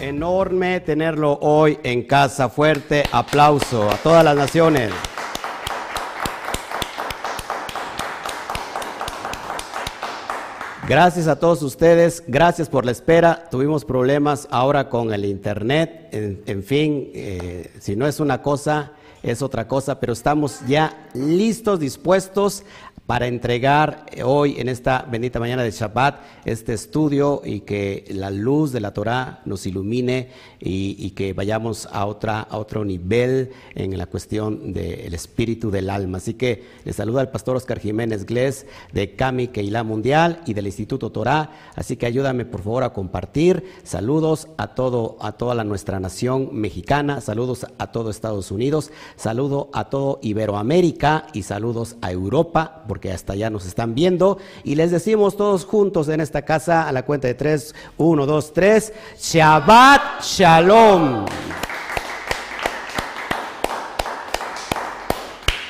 enorme tenerlo hoy en casa. Fuerte aplauso a todas las naciones. Gracias a todos ustedes, gracias por la espera. Tuvimos problemas ahora con el internet, en, fin, eh, si no es una cosa, es otra cosa, pero estamos ya listos, dispuestos para entregar hoy en esta bendita mañana de Shabbat este estudio y que la luz de la Torah nos ilumine y, que vayamos a, otra, a otro nivel en la cuestión del espíritu del alma. Así que les saluda el pastor Oscar Jiménez Glés de Kami Keilah Mundial y del Instituto Torah. Así que ayúdame por favor a compartir. Saludos a todo a toda la, nuestra nación mexicana, saludos a todo Estados Unidos, saludo a todo Iberoamérica y saludos a Europa porque hasta allá nos están viendo. Y les decimos todos juntos en esta casa a la cuenta de tres, uno, dos, tres, Shabbat Shalom.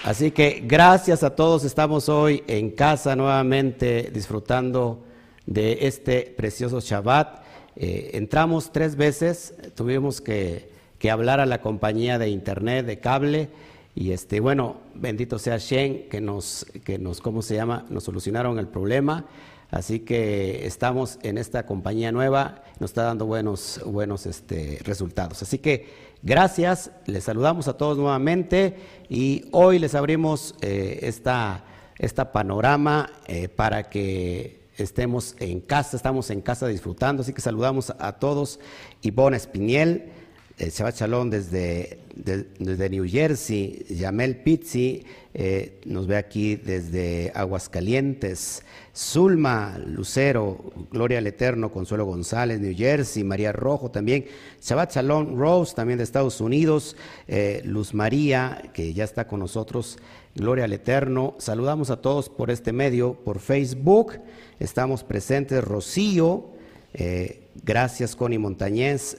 Así que gracias a todos, estamos hoy en casa nuevamente disfrutando de este precioso Shabbat. Eh, entramos tres veces, tuvimos que, que hablar a la compañía de internet, de cable, y este, bueno, bendito sea Shen que nos, que nos, ¿cómo se llama? Nos solucionaron el problema. Así que estamos en esta compañía nueva, nos está dando buenos, buenos este, resultados. Así que gracias, les saludamos a todos nuevamente y hoy les abrimos eh, esta, esta panorama eh, para que estemos en casa, estamos en casa disfrutando, así que saludamos a todos. Ivonne Espiniel, eh, Shabbat desde, desde New Jersey, Yamel Pizzi eh, nos ve aquí desde Aguascalientes, Zulma Lucero, Gloria al Eterno, Consuelo González, New Jersey, María Rojo también, Shabbat Shalom Rose también de Estados Unidos, eh, Luz María, que ya está con nosotros, Gloria al Eterno. Saludamos a todos por este medio, por Facebook, estamos presentes, Rocío, eh, gracias Connie Montañez.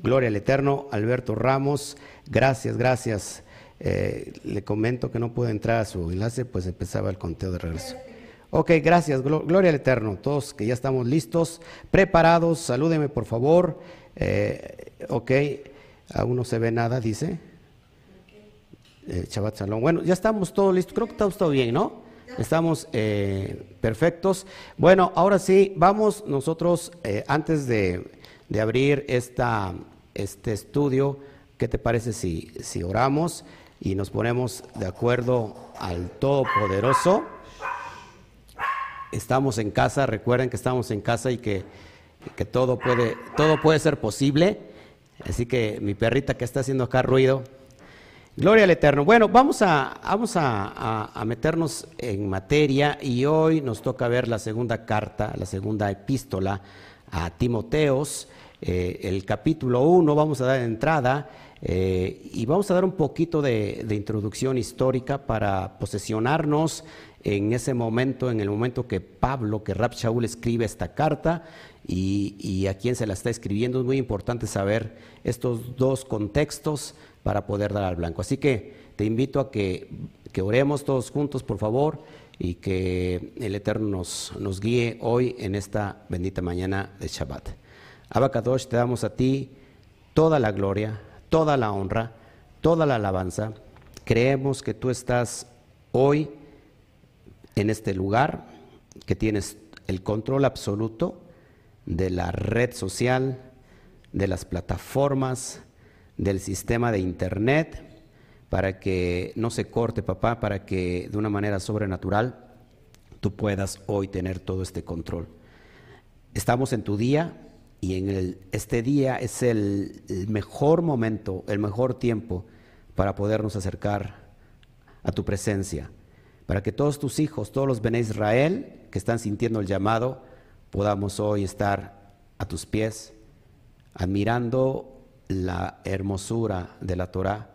Gloria al Eterno, Alberto Ramos, gracias, gracias. Eh, le comento que no pude entrar a su enlace, pues empezaba el conteo de regreso. Ok, gracias, Gloria al Eterno. Todos que ya estamos listos, preparados, salúdeme por favor. Eh, ok, aún no se ve nada, dice. Eh, Chabat Salón. Bueno, ya estamos todos listos, creo que estamos todo bien, ¿no? Estamos perfectos. Bueno, ahora sí, vamos nosotros, antes de de abrir esta, este estudio, ¿qué te parece si, si oramos y nos ponemos de acuerdo al Todopoderoso? Estamos en casa, recuerden que estamos en casa y que, que todo, puede, todo puede ser posible. Así que mi perrita que está haciendo acá ruido, Gloria al Eterno. Bueno, vamos, a, vamos a, a, meternos en materia y hoy nos toca ver la segunda carta, la segunda epístola a Timoteos. Eh, el capítulo 1, vamos a dar entrada eh, y vamos a dar un poquito de, introducción histórica para posesionarnos en ese momento, en el momento que Pablo, que Rab Shaul escribe esta carta y, a quién se la está escribiendo. Es muy importante saber estos dos contextos para poder dar al blanco. Así que te invito a que, que oremos todos juntos, por favor, y que el Eterno nos, guíe hoy en esta bendita mañana de Shabbat. Abacadosh, te damos a ti toda la gloria, toda la honra, toda la alabanza. Creemos que tú estás hoy en este lugar, que tienes el control absoluto de la red social, de las plataformas, del sistema de internet, para que no se corte, papá, para que de una manera sobrenatural tú puedas hoy tener todo este control. Estamos en tu día, y en el, este día es el, mejor momento, el mejor tiempo para podernos acercar a tu presencia, para que todos tus hijos, todos los Bene Israel que están sintiendo el llamado, podamos hoy estar a tus pies, admirando la hermosura de la Torah,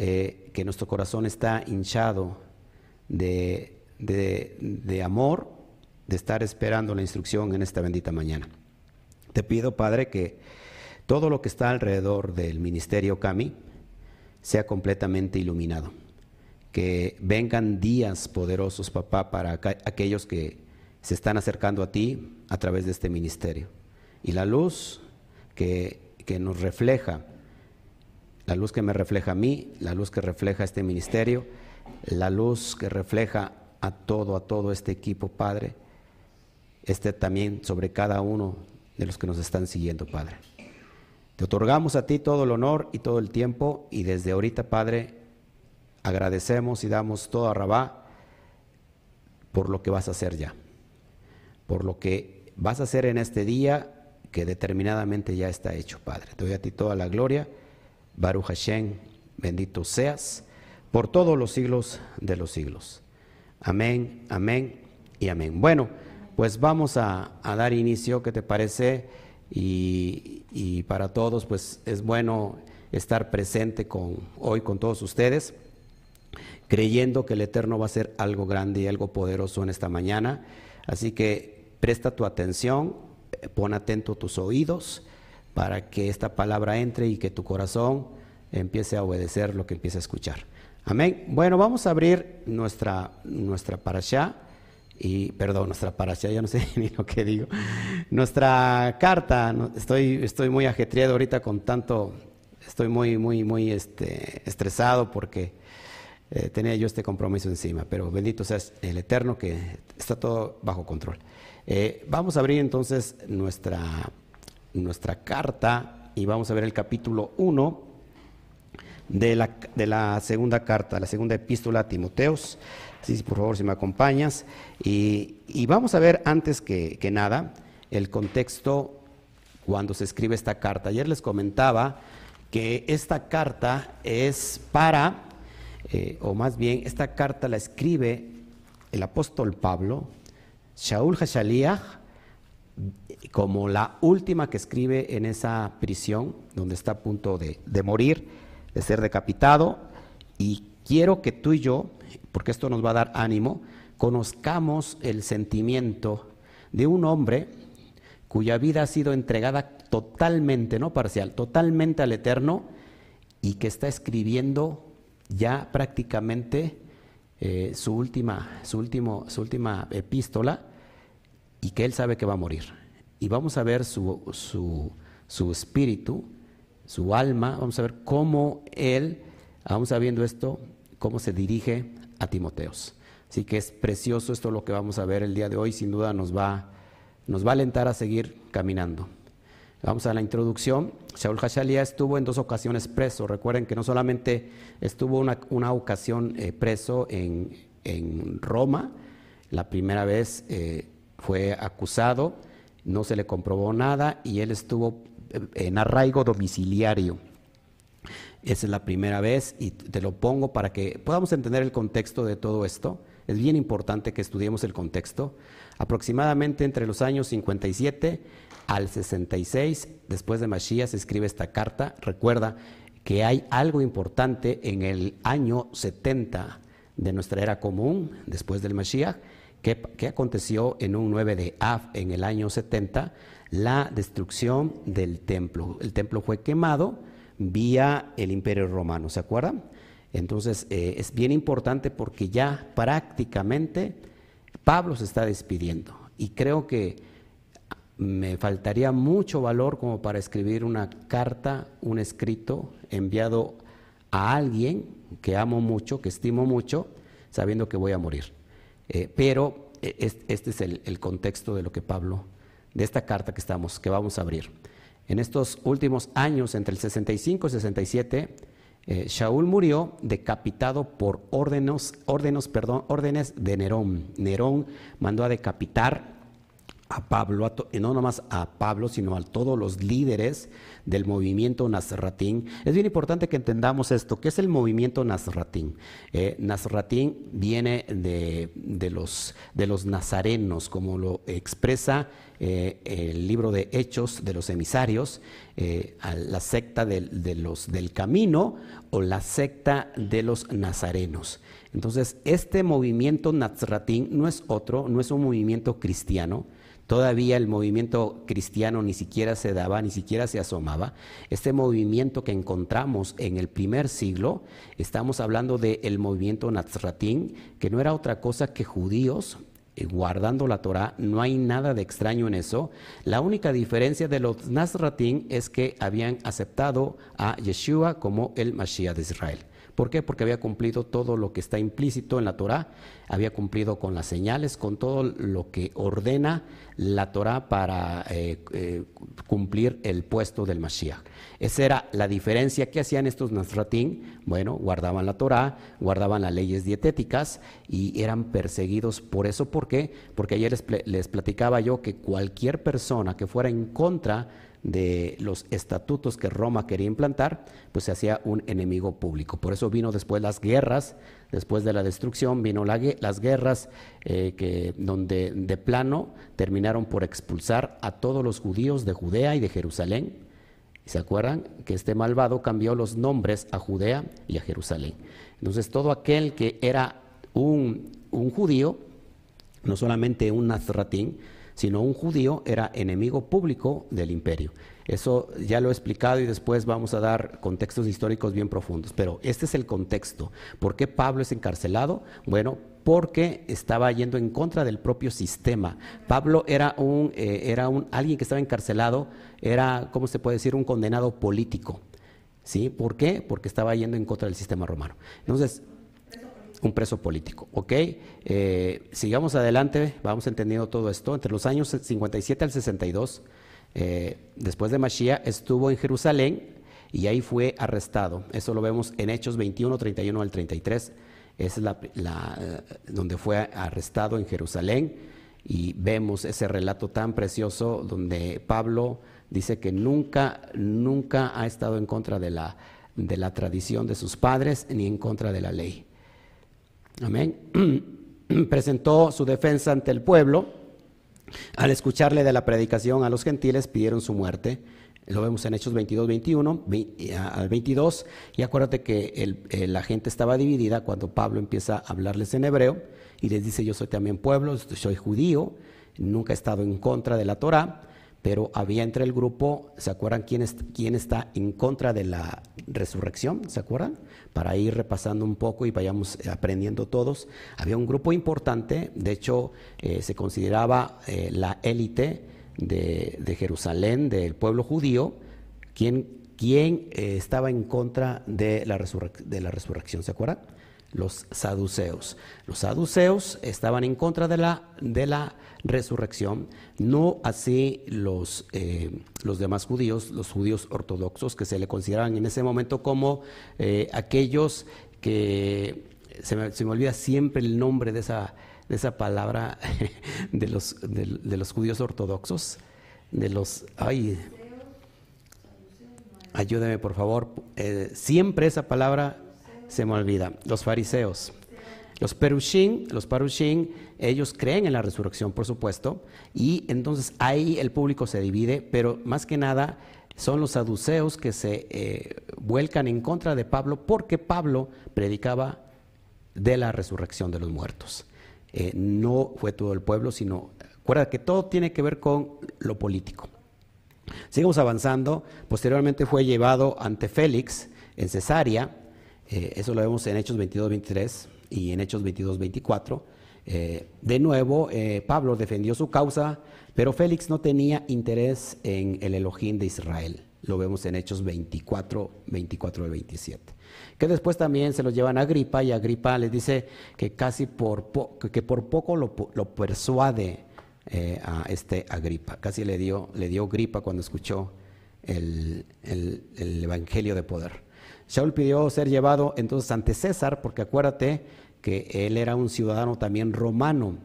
eh, que nuestro corazón está hinchado de, de amor, de estar esperando la instrucción en esta bendita mañana. Te pido, Padre, que todo lo que está alrededor del ministerio Cami sea completamente iluminado. Que vengan días poderosos, papá, para aquellos que se están acercando a ti a través de este ministerio. Y la luz que, que nos refleja, la luz que me refleja a mí, la luz que refleja este ministerio, la luz que refleja a todo, a todo este equipo, Padre, esté también sobre cada uno de los que nos están siguiendo, Padre. Te otorgamos a ti todo el honor y todo el tiempo y desde ahorita, Padre, agradecemos y damos todo a Rabá por lo que vas a hacer ya, por lo que vas a hacer en este día que determinadamente ya está hecho, Padre. Te doy a ti toda la gloria. Baruch Hashem, bendito seas por todos los siglos de los siglos. Amén, amén y amén. Bueno, pues vamos a, dar inicio, ¿qué te parece? Y, para todos, pues es bueno estar presente con, hoy con todos ustedes, creyendo que el Eterno va a hacer algo grande y algo poderoso en esta mañana. Así que presta tu atención, pon atento tus oídos para que esta palabra entre y que tu corazón empiece a obedecer lo que empiece a escuchar. Amén. Bueno, vamos a abrir nuestra, nuestra parasha, y, perdón, nuestra parasha, ya no sé ni lo que digo. Nuestra carta, estoy, estoy muy ajetreado ahorita con tanto, estoy muy, muy, muy este, estresado porque eh, tenía yo este compromiso encima, pero bendito sea el Eterno que está todo bajo control. Eh, vamos a abrir entonces nuestra, nuestra carta y vamos a ver el capítulo 1 de la, de la segunda carta, la segunda epístola a Timoteos. Sí, por favor, si me acompañas. Y, vamos a ver antes que, nada el contexto cuando se escribe esta carta. Ayer les comentaba que esta carta es para, eh, o más bien, esta carta la escribe el apóstol Pablo, Shaul Hashaliah, como la última que escribe en esa prisión donde está a punto de, morir de ser decapitado y quiero que tú y yo, porque esto nos va a dar ánimo, conozcamos el sentimiento de un hombre cuya vida ha sido entregada totalmente, no parcial, totalmente al Eterno y que está escribiendo ya prácticamente eh, su, última, su, último, su última epístola y que él sabe que va a morir. Y vamos a ver su, su, su espíritu su alma, vamos a ver cómo él, vamos a viendo esto, cómo se dirige a Timoteos. Así que es precioso esto lo que vamos a ver el día de hoy, sin duda nos va, nos va a alentar a seguir caminando. Vamos a la introducción. Shaul Hashalia estuvo en dos ocasiones preso. Recuerden que no solamente estuvo una, una ocasión eh, preso en, en, Roma, la primera vez eh, fue acusado, no se le comprobó nada y él estuvo en arraigo domiciliario. Esa es la primera vez y te lo pongo para que podamos entender el contexto de todo esto. Es bien importante que estudiemos el contexto. Aproximadamente entre los años 57 al 66, después de Mashiach, se escribe esta carta. Recuerda que hay algo importante en el año 70 de nuestra era común, después del Mashiach, que aconteció en un 9 de Av en el año 70 la destrucción del templo. El templo fue quemado vía el imperio romano, ¿se acuerdan? Entonces eh, es bien importante porque ya prácticamente Pablo se está despidiendo y creo que me faltaría mucho valor como para escribir una carta, un escrito enviado a alguien que amo mucho, que estimo mucho, sabiendo que voy a morir. Eh, pero eh, este es el contexto de lo que Pablo de esta carta que, estamos, que vamos a abrir. En estos últimos años, entre el 65 y 67, eh, Shaul murió decapitado por órdenes, órdenes, perdón, órdenes de Nerón. Nerón mandó a decapitar a Pablo, y no nomás a Pablo, sino a todos los líderes del movimiento Nazratín. Es bien importante que entendamos esto. ¿Qué es el movimiento Nazratín? Eh, Nazratín viene de, los, de los nazarenos, como lo expresa eh, el libro de Hechos de los emisarios, eh, la secta de del camino o la secta de los nazarenos. Entonces, este movimiento Nazratín no es otro, no es un movimiento cristiano, Todavía el movimiento cristiano ni siquiera se daba, ni siquiera se asomaba. Este movimiento que encontramos en el primer siglo, estamos hablando del movimiento Nazratín, que no era otra cosa que judíos guardando la Torah, no hay nada de extraño en eso. La única diferencia de los Nazratín es que habían aceptado a Yeshua como el Mashiach de Israel. ¿Por qué? Porque había cumplido todo lo que está implícito en la Torah, había cumplido con las señales, con todo lo que ordena la Torah para eh, eh, cumplir el puesto del Mashiach. Esa era la diferencia que hacían estos Nazratín. Bueno, guardaban la Torah, guardaban las leyes dietéticas y eran perseguidos por eso. ¿Por qué? Porque ayer les, les platicaba yo que cualquier persona que fuera en contra de los estatutos que Roma quería implantar, pues se hacía un enemigo público. Por eso vino después las guerras, después de la destrucción, vino las guerras eh, que, donde de plano terminaron por expulsar a todos los judíos de Judea y de Jerusalén. ¿Se acuerdan que este malvado cambió los nombres a Judea y a Jerusalén? Entonces todo aquel que era un, un judío, no solamente un nazratín, sino un judío era enemigo público del imperio. Eso ya lo he explicado y después vamos a dar contextos históricos bien profundos. Pero este es el contexto. ¿Por qué Pablo es encarcelado? Bueno, porque estaba yendo en contra del propio sistema. Pablo era un, eh, era un alguien que estaba encarcelado, era, ¿cómo se puede decir? Un condenado político. ¿Sí? ¿Por qué? Porque estaba yendo en contra del sistema romano. Entonces, un preso político. ¿Ok? Eh, sigamos adelante, vamos entendiendo todo esto. Entre los años 57 al 62, eh, después de Mashiach, estuvo en Jerusalén y ahí fue arrestado. Eso lo vemos en Hechos 21, 31 al 33. Es la, la, donde fue arrestado en Jerusalén y vemos ese relato tan precioso donde Pablo dice que nunca, nunca ha estado en contra de la, de la tradición de sus padres ni en contra de la ley. Amén. Presentó su defensa ante el pueblo. Al escucharle de la predicación a los gentiles, pidieron su muerte. Lo vemos en Hechos 22, 21 al 22. Y acuérdate que la gente estaba dividida cuando Pablo empieza a hablarles en hebreo y les dice: Yo soy también pueblo, soy judío, nunca he estado en contra de la Torah pero había entre el grupo, ¿se acuerdan quién, quién está en contra de la resurrección? ¿Se acuerdan? Para ir repasando un poco y vayamos aprendiendo todos. Había un grupo importante, de hecho eh, se consideraba eh, la élite de, Jerusalén, del pueblo judío, quien, quien eh, estaba en contra de la, de la resurrección, ¿se acuerdan? Los saduceos. Los saduceos estaban en contra de la, de la resurrección, no así los, eh, los demás judíos, los judíos ortodoxos, que se le consideraban en ese momento como eh, aquellos que, se me, olvida siempre el nombre de esa, de esa palabra, de los, de, los judíos ortodoxos, de los... Ay, ayúdeme por favor, eh, siempre esa palabra se me olvida, los fariseos. Los perushim, los parushim, ellos creen en la resurrección, por supuesto, y entonces ahí el público se divide, pero más que nada son los saduceos que se eh, vuelcan en contra de Pablo porque Pablo predicaba de la resurrección de los muertos. Eh, no fue todo el pueblo, sino, recuerda que todo tiene que ver con lo político. Sigamos avanzando. Posteriormente fue llevado ante Félix en Cesarea. Eh, eso lo vemos en Hechos 22-23 y en Hechos 22, 24. Eh, de nuevo, eh, Pablo defendió su causa, pero Félix no tenía interés en el Elohim de Israel. Lo vemos en Hechos 24, 24 al 27. Que después también se lo llevan a Agripa y Agripa le dice que casi por, que por poco lo, persuade eh, a este Agripa. Casi le dio, le dio gripa cuando escuchó el, el Evangelio de poder. Saúl pidió ser llevado entonces ante César, porque acuérdate que él era un ciudadano también romano.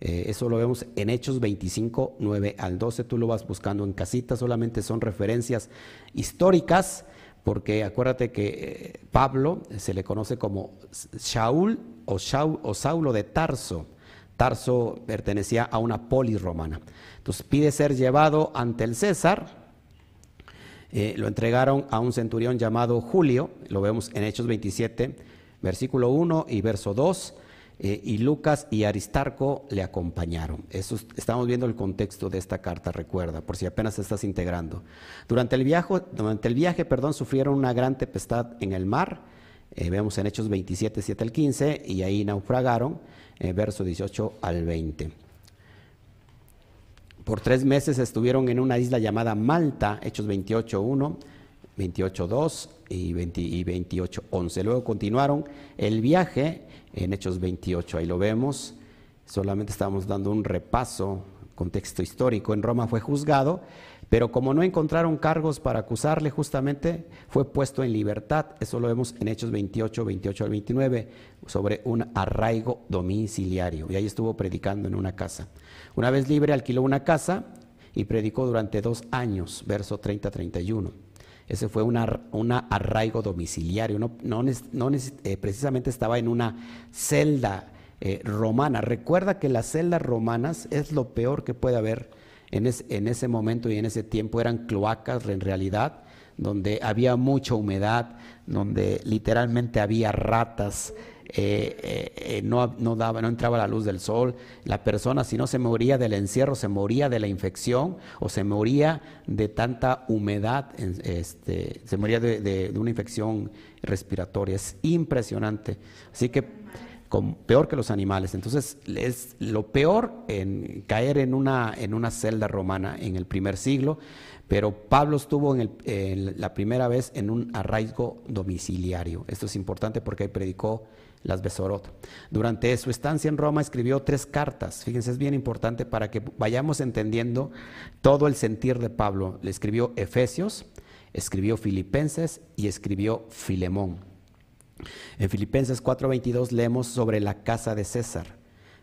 Eh, eso lo vemos en Hechos 25, 9 al 12. Tú lo vas buscando en casita, solamente son referencias históricas, porque acuérdate que eh, Pablo se le conoce como Saúl o, o Saulo de Tarso. Tarso pertenecía a una polis romana. Entonces pide ser llevado ante el César eh, lo entregaron a un centurión llamado Julio, lo vemos en Hechos 27, versículo 1 y verso 2, eh, y Lucas y Aristarco le acompañaron. Estamos viendo el contexto de esta carta, recuerda, por si apenas estás integrando. Durante el viaje, durante el viaje perdón, sufrieron una gran tempestad en el mar, eh, vemos en Hechos 27, 7 al 15, y ahí naufragaron. verso 18 al 20. Por tres meses estuvieron en una isla llamada Malta, Hechos 28.1, 28.2 y, 20, y 28.11. Luego continuaron el viaje en Hechos 28, ahí lo vemos, solamente estamos dando un repaso, contexto histórico. En Roma fue juzgado pero como no encontraron cargos para acusarle, justamente fue puesto en libertad. Eso lo vemos en Hechos 28, 28 al 29, sobre un arraigo domiciliario. Y ahí estuvo predicando en una casa. Una vez libre, alquiló una casa y predicó durante dos años, verso 30-31. Ese fue un arraigo domiciliario. No, eh, precisamente estaba en una celda eh, romana. Recuerda que las celdas romanas es lo peor que puede haber en, ese momento y en ese tiempo eran cloacas en realidad, donde había mucha humedad, donde literalmente había ratas, eh, eh, eh, no, no, daba, no entraba la luz del sol. La persona, si no se moría del encierro, se moría de la infección o se moría de tanta humedad, este, se moría de, de una infección respiratoria. Es impresionante. Así que peor que los animales. Entonces, es lo peor en caer en una, en una celda romana en el primer siglo, pero Pablo estuvo en, la primera vez en un arraigo domiciliario. Esto es importante porque predicó las Besorot. Durante su estancia en Roma escribió tres cartas. Fíjense, es bien importante para que vayamos entendiendo todo el sentir de Pablo. Le escribió Efesios, escribió Filipenses y escribió Filemón. En Filipenses 4:22 leemos sobre la casa de César,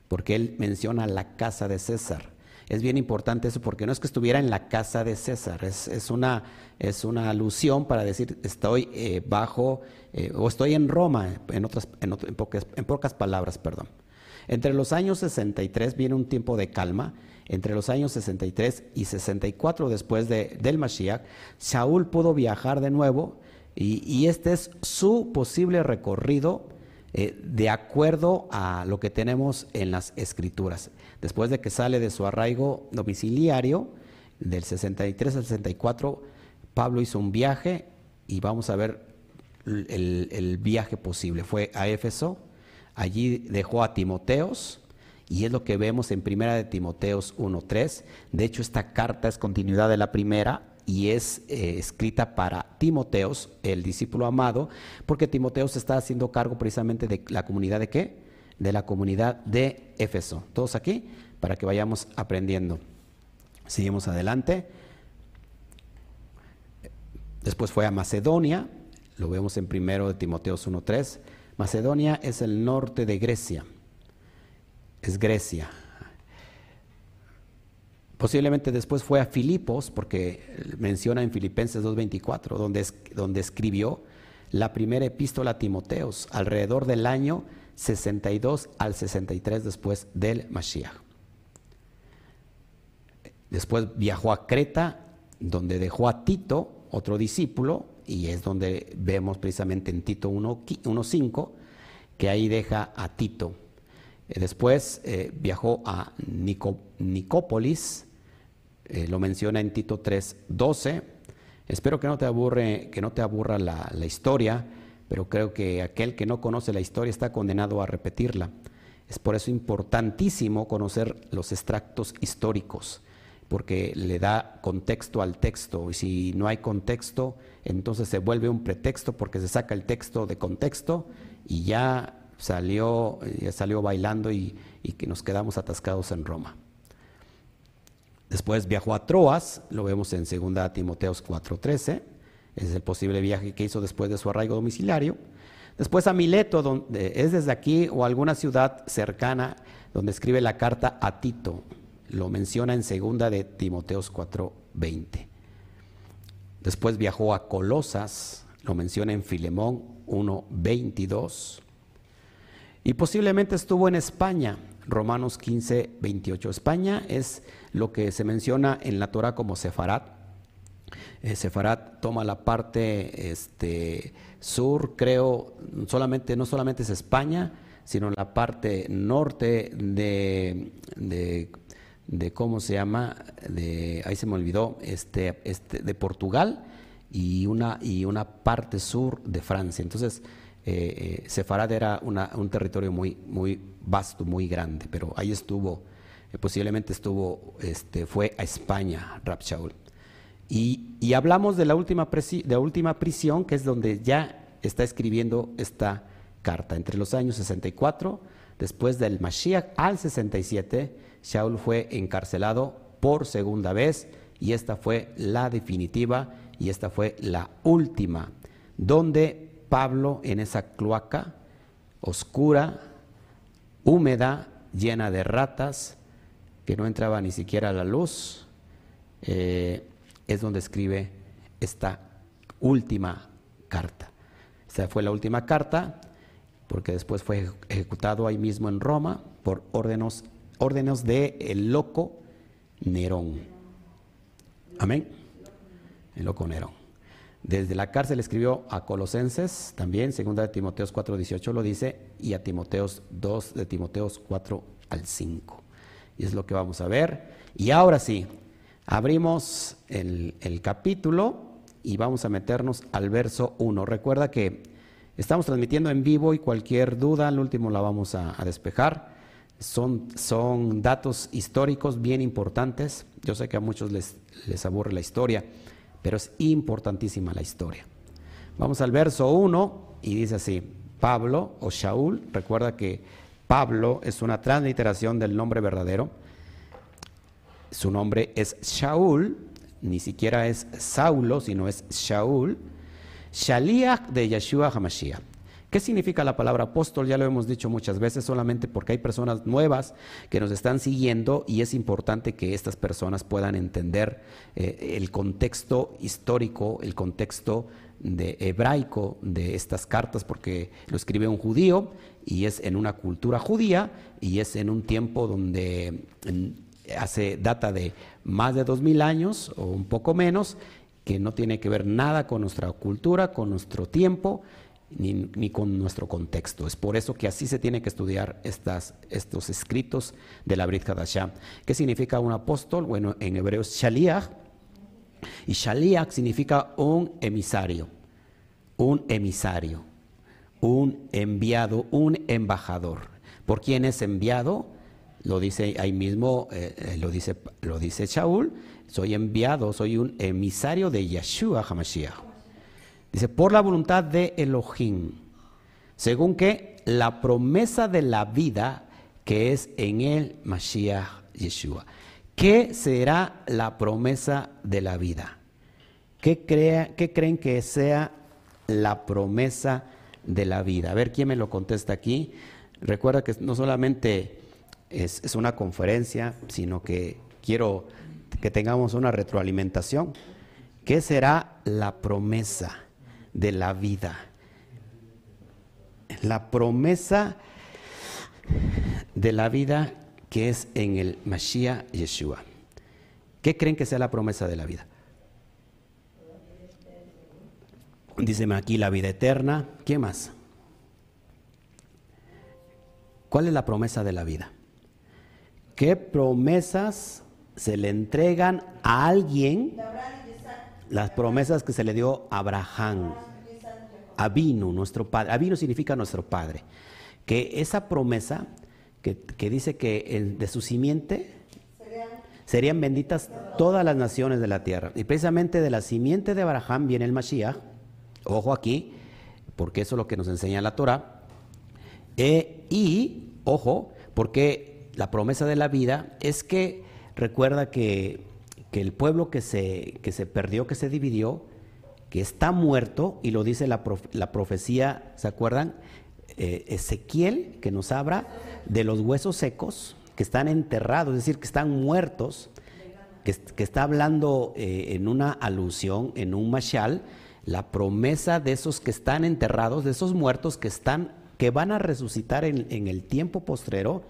porque él menciona la casa de César. Es bien importante eso porque no es que estuviera en la casa de César, es, una, es una, alusión para decir estoy eh, bajo eh, o estoy en Roma, en, otras, en, pocas, en pocas palabras, perdón. Entre los años 63 viene un tiempo de calma. Entre los años 63 y 64 después de, del Mashiach, Saúl pudo viajar de nuevo y, este es su posible recorrido eh, de acuerdo a lo que tenemos en las escrituras. Después de que sale de su arraigo domiciliario, del 63 al 64, Pablo hizo un viaje y vamos a ver el, viaje posible. Fue a Éfeso, allí dejó a Timoteos, y es lo que vemos en primera de Timoteos 1.3. De hecho, esta carta es continuidad de la primera y es eh, escrita para Timoteos, el discípulo amado, porque Timoteos está haciendo cargo precisamente de la comunidad de qué? De la comunidad de Éfeso. Todos aquí para que vayamos aprendiendo. Seguimos adelante. Después fue a Macedonia, lo vemos en primero de Timoteos 1.3. Macedonia es el norte de Grecia, es Grecia, Posiblemente después fue a Filipos, porque menciona en Filipenses 2.24, donde, donde escribió la primera epístola a Timoteos, alrededor del año 62 al 63 después del Mashiach. Después viajó a Creta, donde dejó a Tito, otro discípulo, y es donde vemos precisamente en Tito 1.5, que ahí deja a Tito. Después eh, viajó a Nicópolis, eh, lo menciona en Tito 3:12. Espero que no te aburre, que no te aburra la, historia, pero creo que aquel que no conoce la historia está condenado a repetirla. Es por eso importantísimo conocer los extractos históricos, porque le da contexto al texto. Y si no hay contexto, entonces se vuelve un pretexto porque se saca el texto de contexto y ya salió, ya salió bailando y, que nos quedamos atascados en Roma. Después viajó a Troas, lo vemos en 2 Timoteos 4:13, es el posible viaje que hizo después de su arraigo domiciliario. Después a Mileto, donde es desde aquí o alguna ciudad cercana donde escribe la carta a Tito, lo menciona en 2 de Timoteos 4:20. Después viajó a Colosas, lo menciona en Filemón 1:22. Y posiblemente estuvo en España, Romanos 15, 28. España es lo que se menciona en la Torah como Sefarat. Eh, Sefarat toma la parte este, sur, creo, solamente, no solamente es España, sino la parte norte de, de, ¿cómo se llama? De, ahí se me olvidó, este, este, de Portugal y una, y una parte sur de Francia. Entonces, eh, eh, era un territorio muy, muy vasto, muy grande, pero ahí estuvo, eh, posiblemente estuvo, este, fue a España, Rab Y, hablamos de la, última de última prisión, que es donde ya está escribiendo esta carta. Entre los años 64, después del Mashiach, al 67, Shaul fue encarcelado por segunda vez y esta fue la definitiva y esta fue la última, donde Pablo en esa cloaca oscura, húmeda, llena de ratas, que no entraba ni siquiera la luz, eh, es donde escribe esta última carta. Esta fue la última carta, porque después fue ejecutado ahí mismo en Roma por órdenes, órdenes de el loco Nerón. Amén. El loco Nerón. Desde la cárcel escribió a Colosenses, también, segunda de Timoteos 4, 18 lo dice, y a Timoteos 2 de Timoteos 4 al 5. Y es lo que vamos a ver. Y ahora sí, abrimos el, capítulo y vamos a meternos al verso 1. Recuerda que estamos transmitiendo en vivo y cualquier duda, al último la vamos a, despejar. Son, son, datos históricos bien importantes. Yo sé que a muchos les, les aburre la historia pero es importantísima la historia. Vamos al verso 1 y dice así, Pablo o Shaul, recuerda que Pablo es una transliteración del nombre verdadero, su nombre es Shaul, ni siquiera es Saulo, sino es Shaul, Shaliach de Yeshua HaMashiach. ¿Qué significa la palabra apóstol? Ya lo hemos dicho muchas veces, solamente porque hay personas nuevas que nos están siguiendo y es importante que estas personas puedan entender eh, el contexto histórico, el contexto de hebraico de estas cartas, porque lo escribe un judío y es en una cultura judía y es en un tiempo donde hace data de más de dos mil años o un poco menos, que no tiene que ver nada con nuestra cultura, con nuestro tiempo ni, con nuestro contexto. Es por eso que así se tiene que estudiar estas, estos escritos de la Brit Hadashah. ¿Qué significa un apóstol? Bueno, en hebreo es shaliach, y shaliach significa un emisario, un emisario, un enviado, un embajador. ¿Por quién es enviado? Lo dice ahí mismo, eh, eh, lo, dice, lo dice Shaul, soy enviado, soy un emisario de Yeshua HaMashiach. Dice, por la voluntad de Elohim, según que la promesa de la vida que es en el Mashiach Yeshua. ¿Qué será la promesa de la vida? ¿Qué, ¿Qué, creen que sea la promesa de la vida? A ver quién me lo contesta aquí. Recuerda que no solamente es, una conferencia, sino que quiero que tengamos una retroalimentación. ¿Qué será la promesa? de la vida. La promesa de la vida que es en el Mashiach Yeshua. ¿Qué creen que sea la promesa de la vida? Díceme aquí la vida eterna. ¿Qué más? ¿Cuál es la promesa de la vida? ¿Qué promesas se le entregan a alguien las promesas que se le dio a Abraham, a Vino, nuestro padre. Avino significa nuestro padre. Que esa promesa que, dice que de su simiente serían benditas todas las naciones de la tierra. Y precisamente de la simiente de Abraham viene el Mashiach. Ojo aquí, porque eso es lo que nos enseña la Torah. E, y, ojo, porque la promesa de la vida es que recuerda que que el pueblo que se, que se perdió, que se dividió, que está muerto, y lo dice la, profecía, ¿se acuerdan? Eh, Ezequiel, que nos habla de los huesos secos, que están enterrados, es decir, que están muertos, que, está hablando eh, en una alusión, en un mashal, la promesa de esos que están enterrados, de esos muertos que están, que van a resucitar en, en el tiempo postrero,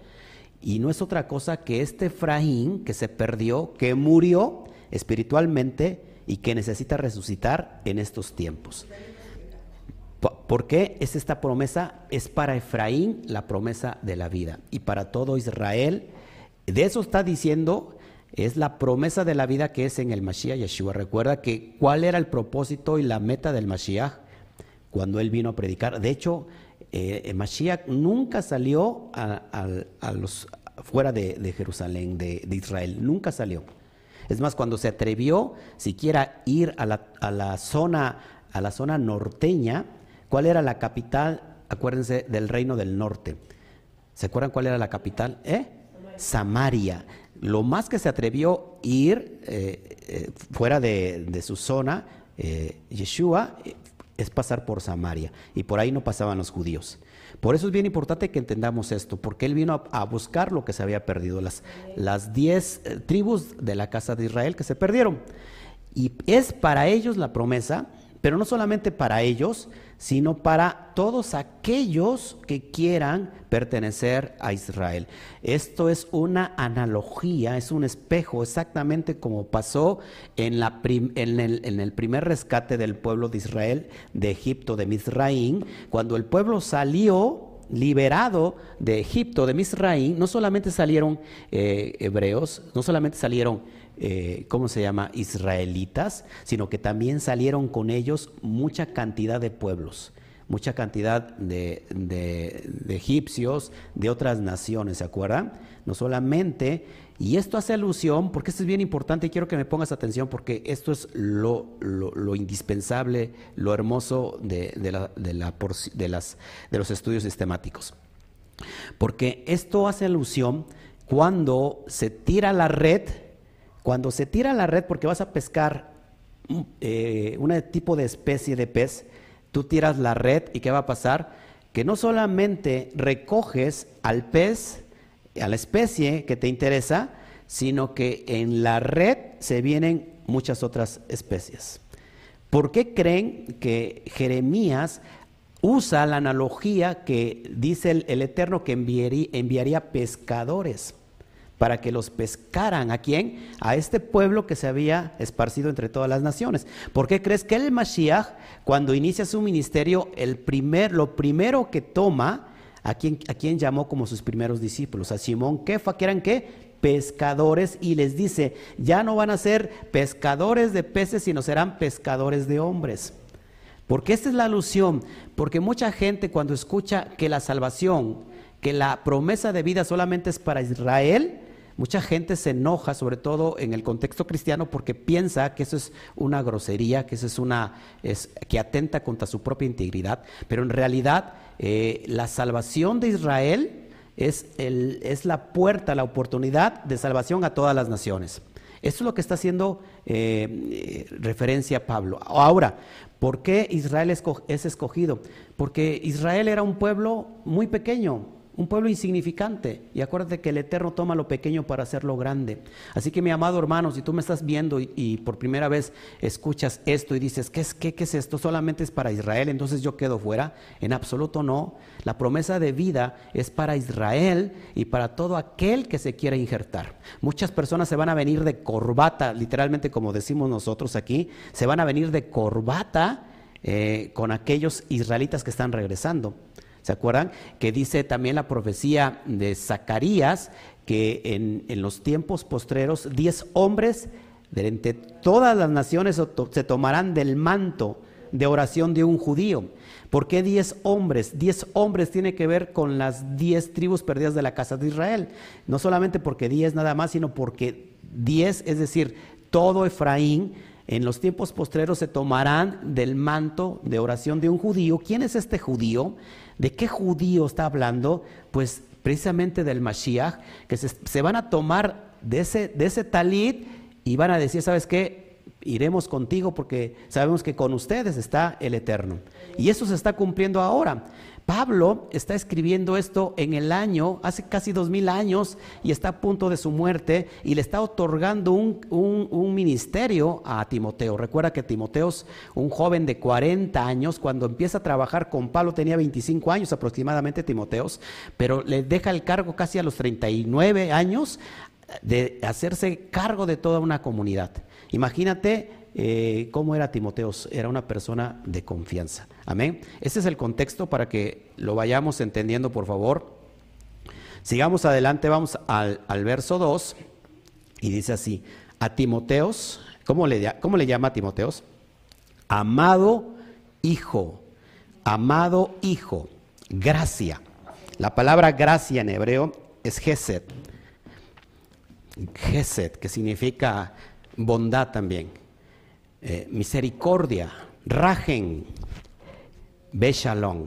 y no es otra cosa que este Efraín que se perdió, que murió espiritualmente y que necesita resucitar en estos tiempos. ¿Por qué es esta promesa? Es para Efraín la promesa de la vida y para todo Israel. De eso está diciendo, es la promesa de la vida que es en el Mashiach Yeshua. Recuerda que cuál era el propósito y la meta del Mashiach. cuando él vino a predicar. De hecho, eh, Mashiach nunca salió a, fuera de, Jerusalén, de, Israel, nunca salió. Es más, cuando se atrevió siquiera ir a la, a la, zona, a la zona norteña, ¿cuál era la capital? Acuérdense del reino del norte. ¿Se acuerdan cuál era la capital? ¿Eh? Samaria. Lo más que se atrevió ir eh, eh, fuera de, su zona, Yeshua, es pasar por Samaria. Y por ahí no pasaban los judíos. Por eso es bien importante que entendamos esto, porque él vino a, buscar lo que se había perdido, las, las diez eh, tribus de la casa de Israel que se perdieron. Y es para ellos la promesa pero no solamente para ellos, sino para todos aquellos que quieran pertenecer a Israel. Esto es una analogía, es un espejo, exactamente como pasó en, la en, el, primer rescate del pueblo de Israel de Egipto, de Misraín, cuando el pueblo salió liberado de Egipto, de Misraín, no solamente salieron eh, hebreos, no solamente salieron eh, ¿cómo se llama?, israelitas, sino que también salieron con ellos mucha cantidad de pueblos, mucha cantidad de, egipcios, de otras naciones, ¿se acuerdan? No solamente, y esto hace alusión, porque esto es bien importante y quiero que me pongas atención porque esto es lo, indispensable, lo hermoso de, la, de, las, de los estudios sistemáticos. Porque esto hace alusión cuando se tira la red, cuando se tira la red porque vas a pescar eh, un tipo de especie de pez, tú tiras la red y ¿qué va a pasar? Que no solamente recoges al pez, a la especie que te interesa, sino que en la red se vienen muchas otras especies. ¿Por qué creen que Jeremías usa la analogía que dice el, Eterno que enviaría pescadores? Para que los pescaran. ¿A quién? A este pueblo que se había esparcido entre todas las naciones. ¿Por qué crees que el Mashiach, cuando inicia su ministerio, el primer, lo primero que toma, ¿a quién, a quién llamó como sus primeros discípulos? A Simón Kefa, que eran qué? Pescadores, y les dice, ya no van a ser pescadores de peces, sino serán pescadores de hombres. Porque esta es la alusión, porque mucha gente cuando escucha que la salvación, que la promesa de vida solamente es para Israel, Mucha gente se enoja, sobre todo en el contexto cristiano, porque piensa que eso es una grosería, que eso es una es, que atenta contra su propia integridad. Pero en realidad eh, la salvación de Israel es, el, es la puerta, la oportunidad de salvación a todas las naciones. Esto es lo que está haciendo eh, referencia Pablo. Ahora, ¿por qué Israel es escogido? Porque Israel era un pueblo muy pequeño, un pueblo insignificante. Y acuérdate que el Eterno toma lo pequeño para hacerlo grande. Así que mi amado hermano, si tú me estás viendo y, por primera vez escuchas esto y dices, ¿qué es, qué, ¿qué es esto? Solamente es para Israel, entonces yo quedo fuera. En absoluto no. La promesa de vida es para Israel y para todo aquel que se quiera injertar. Muchas personas se van a venir de corbata, literalmente como decimos nosotros aquí, se van a venir de corbata eh, con aquellos israelitas que están regresando. ¿Se acuerdan? Que dice también la profecía de Zacarías que en, los tiempos postreros diez hombres de entre todas las naciones se tomarán del manto de oración de un judío. ¿Por qué diez hombres? Diez hombres tiene que ver con las diez tribus perdidas de la casa de Israel. No solamente porque diez nada más, sino porque diez, es decir, todo Efraín, en los tiempos postreros se tomarán del manto de oración de un judío. ¿Quién es este judío? ¿De qué judío está hablando? Pues precisamente del Mashiach, que se, van a tomar de ese, de ese y van a decir, ¿sabes qué? Iremos contigo porque sabemos que con ustedes está el Eterno. Y eso se está cumpliendo ahora. Pablo está escribiendo esto en el año, hace casi dos mil años, y está a punto de su muerte, y le está otorgando un, ministerio a Timoteo. Recuerda que Timoteo es un joven de 40 años, cuando empieza a trabajar con Pablo tenía 25 años aproximadamente Timoteos, pero le deja el cargo casi a los 39 años de hacerse cargo de toda una comunidad. Imagínate eh, cómo era Timoteos, era una persona de confianza. Amén. Ese es el contexto para que lo vayamos entendiendo, por favor. Sigamos adelante, vamos al, verso 2 y dice así, a Timoteos, ¿cómo le, ¿cómo le llama a Timoteos? Amado hijo, amado Hijo, gracia. La palabra gracia en hebreo es Gesed. Gesed, que significa bondad también. Eh, misericordia, rajen, beshalom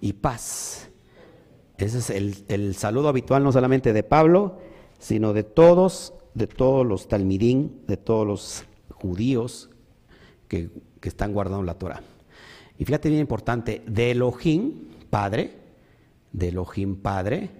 y paz. Ese es el, el, saludo habitual no solamente de Pablo, sino de todos, de todos los talmidín, de todos los judíos que, que están guardando la Torah. Y fíjate bien importante, de Elohim, Padre, de Elohim, Padre,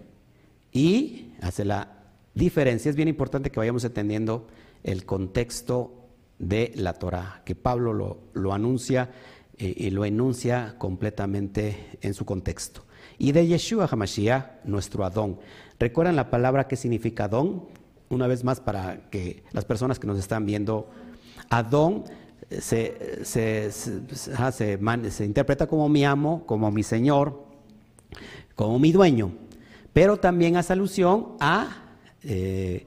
y hace la diferencia. Es bien importante que vayamos entendiendo el contexto de la Torah, que Pablo lo, lo anuncia eh, y lo enuncia completamente en su contexto. Y de Yeshua Hamashiach, nuestro Adón. ¿Recuerdan la palabra que significa Adón? Una vez más para que las personas que nos están viendo, Adón se, se, se, interpreta como mi amo, como mi señor, como mi dueño, pero también hace alusión a, eh,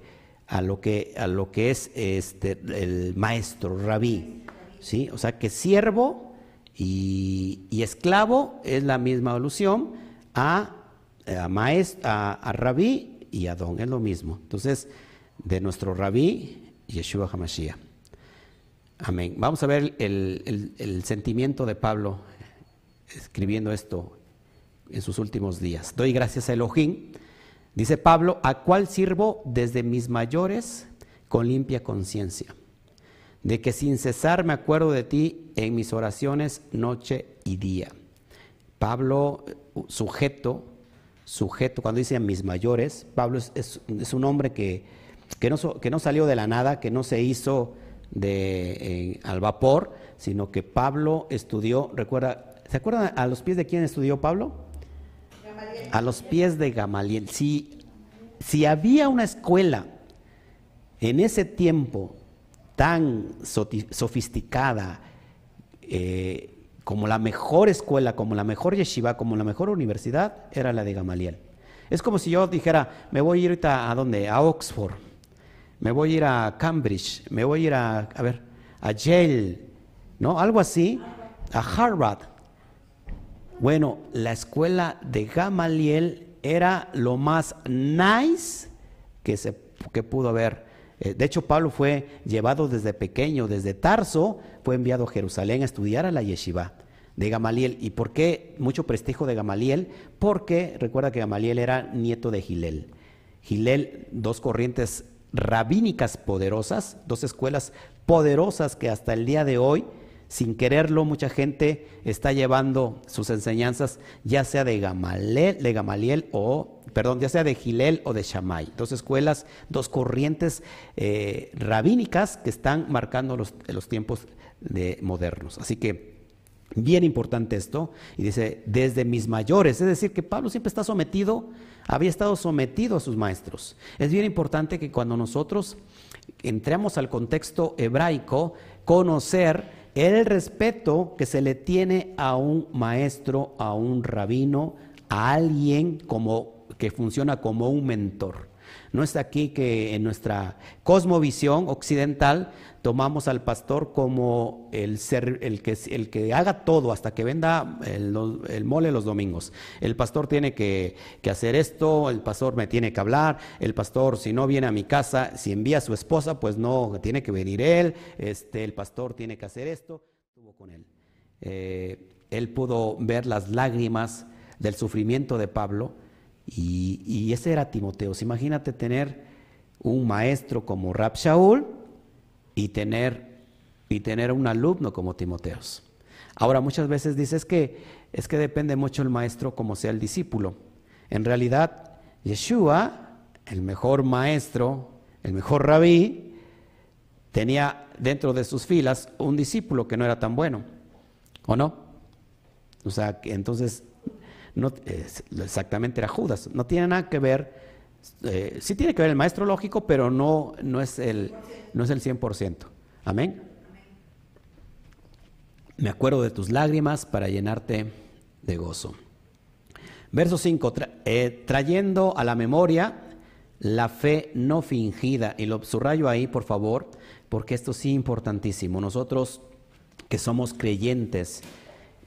a, lo, que, a lo que es este, el maestro, rabí. ¿sí? O sea que siervo y, esclavo es la misma alusión a, a, maestro, a, rabí y a don, es lo mismo. Entonces, de nuestro rabí, Yeshua HaMashiach. Amén. Vamos a ver el, sentimiento de Pablo escribiendo esto en sus últimos días. Doy gracias a Elohim, dice Pablo, a cual sirvo desde mis mayores con limpia conciencia, de que sin cesar me acuerdo de ti en mis oraciones noche y día. Pablo, sujeto, sujeto, cuando dice a mis mayores, Pablo es, un hombre que, que, no, que no salió de la nada, que no se hizo de, al vapor, sino que Pablo estudió, recuerda, ¿se acuerdan a los pies de quién estudió Pablo? A los pies de Gamaliel. Si, si había una escuela en ese tiempo tan sofisticada, eh, como la mejor escuela, como la mejor yeshiva, como la mejor universidad, era la de Gamaliel. Es como si yo dijera, me voy a ir ahorita a dónde, a Oxford me voy a ir a Cambridge, me voy a ir a, a ver, a Yale, ¿no? Algo así, a Harvard. Bueno, la escuela de Gamaliel era lo más nice que, se, que pudo haber. Eh, de hecho, Pablo fue llevado desde pequeño, desde Tarso, fue enviado a Jerusalén a estudiar a la yeshiva de Gamaliel. ¿Y por qué mucho prestigio de Gamaliel? Porque recuerda que Gamaliel era nieto de Gilel. Gilel, dos corrientes rabínicas poderosas, dos escuelas poderosas que hasta el día de hoy, sin quererlo, mucha gente está llevando sus enseñanzas, ya sea de Gamaliel, de Gamaliel o, perdón, ya sea de Gilel o de Shammai. Dos escuelas, dos corrientes eh, rabínicas que están marcando los, tiempos de modernos. Así que bien importante esto. Y dice, desde mis mayores, es decir, que Pablo siempre está sometido había estado sometido a sus maestros. Es bien importante que cuando nosotros entremos al contexto hebraico, conocer el respeto que se le tiene a un maestro, a un rabino, a alguien como que funciona como un mentor. No es aquí que en nuestra cosmovisión occidental tomamos al pastor como el, ser, el, que, haga todo hasta que venda el, mole los domingos. El pastor tiene que, hacer esto, el pastor me tiene que hablar, el pastor si no viene a mi casa, si envía a su esposa, pues no, tiene que venir él, este, el pastor tiene que hacer esto. Estuvo con él. Eh, él pudo ver las lágrimas del sufrimiento de Pablo y, ese era Timoteo. Imagínate tener un maestro como Rab Shaul, y tener, y tener un alumno como Timoteos. Ahora, muchas veces dices que es que depende mucho el maestro como sea el discípulo. En realidad, Yeshua, el mejor maestro, el mejor rabí, tenía dentro de sus filas un discípulo que no era tan bueno, ¿o no? O sea, entonces, no, exactamente era Judas. No tiene nada que ver, eh, sí tiene que ver el maestro lógico, pero no, no es el no es el 100%. Amén. Me acuerdo de tus lágrimas para llenarte de gozo. Verso 5, eh, trayendo a la memoria la fe no fingida. Y lo subrayo ahí, por favor, porque esto sí es importantísimo. Nosotros que somos creyentes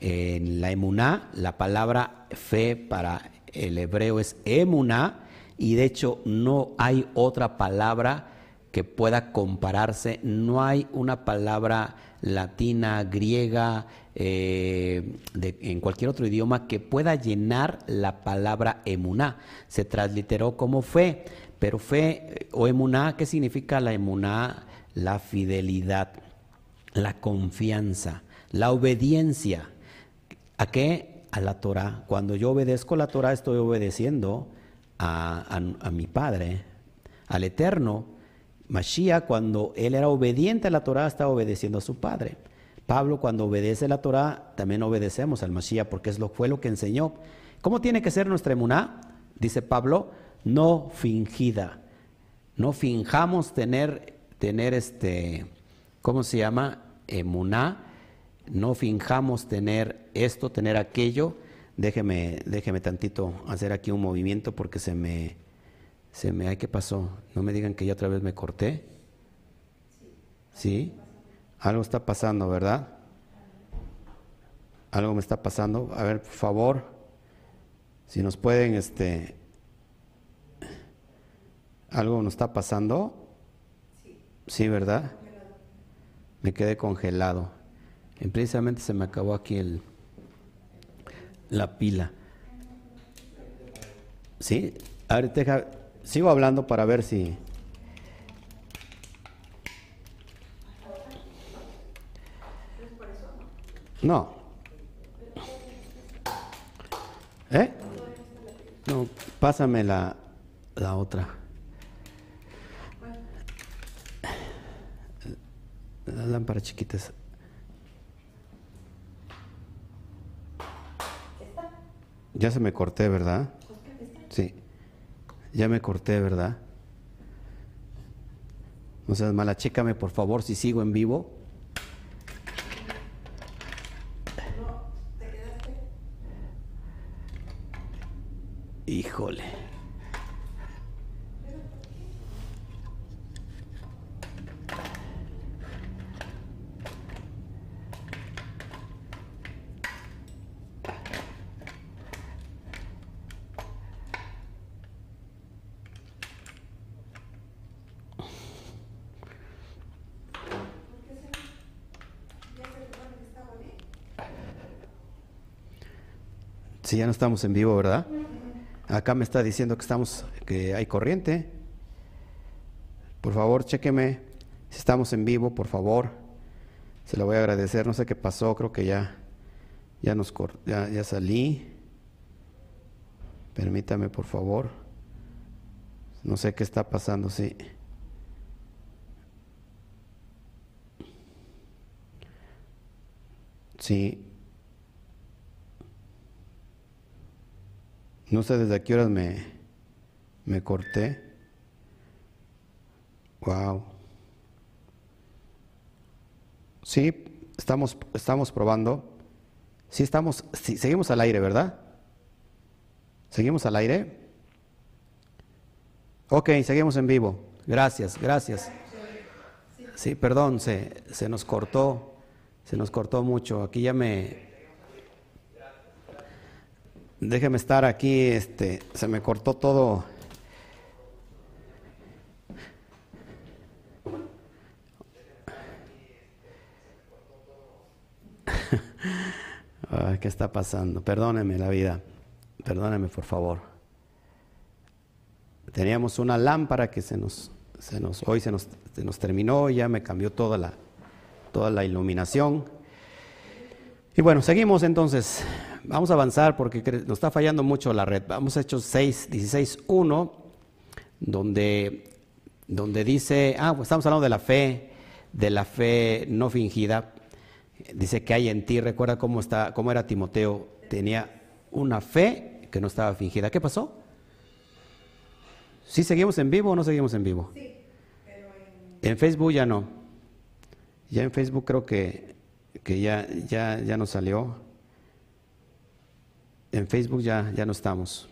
en la emuná, la palabra fe para el hebreo es emuná, y de hecho no hay otra palabra que pueda compararse, no hay una palabra latina, griega, eh, en cualquier otro idioma que pueda llenar la palabra emuná. Se transliteró como fe, pero fe eh, o emuná, ¿qué significa la emuná? La fidelidad, la confianza, la obediencia. ¿A qué? A la Torah. Cuando yo obedezco la Torah estoy obedeciendo a, a mi Padre, al Eterno. Mashiach, cuando él era obediente a la Torah, estaba obedeciendo a su Padre. Pablo, cuando obedece la Torah, también obedecemos al Mashiach, porque es lo, fue lo que enseñó. ¿Cómo tiene que ser nuestra emuná? Dice Pablo, no fingida. No finjamos tener, tener este, ¿cómo se llama? Emuná. No finjamos tener esto, tener aquello. Déjeme, déjeme tantito hacer aquí un movimiento porque se me, se me, ay, ¿qué pasó? No me digan que ya otra vez me corté. ¿Sí? Algo está pasando, ¿verdad? Algo me está pasando. A ver, por favor, si nos pueden, este, algo nos está pasando. Sí, ¿verdad? Me quedé congelado. Precisamente se me acabó aquí el, la pila. ¿Sí? A ver, deja, Sigo hablando para ver si... No. ¿Eh? No, pásame la, la otra. Las lámparas chiquitas. Ya se me corté, ¿verdad? Sí. Ya me corté, ¿verdad? No seas mala, chécame por favor si sigo en vivo. Híjole. Si ya no estamos en vivo, ¿verdad? Acá me está diciendo que estamos, que hay corriente. Por favor, chéqueme si estamos en vivo, por favor. Se lo voy a agradecer. No sé qué pasó, creo que ya, ya nos ya, ya salí. Permítame, por favor. No sé qué está pasando, sí. Sí, No sé desde qué horas me, me corté. Wow. Sí, estamos, estamos probando. Sí, estamos, sí, seguimos al aire, ¿verdad? ¿Seguimos al aire? Ok, seguimos en vivo. Gracias, gracias. Sí, perdón, se, se nos cortó, se nos cortó mucho. Aquí ya me, Déjeme estar aquí, este, se me cortó todo. ¿Qué está pasando? Perdóneme la vida. Perdóneme, por favor. Teníamos una lámpara que se nos, se nos hoy se nos, se nos terminó, ya me cambió toda la, toda la iluminación. Y bueno, seguimos entonces. Vamos a avanzar porque nos está fallando mucho la red. Vamos a Hechos 6, 16, 1, donde, donde dice, ah, pues estamos hablando de la fe, de la fe no fingida. Dice que hay en ti, recuerda cómo, está, cómo era Timoteo, tenía una fe que no estaba fingida. ¿Qué pasó? ¿Sí seguimos en vivo o no seguimos en vivo? Sí, pero en... en Facebook ya no. Ya en Facebook creo que, que ya, ya, ya nos salió. En Facebook ya, ya no estamos.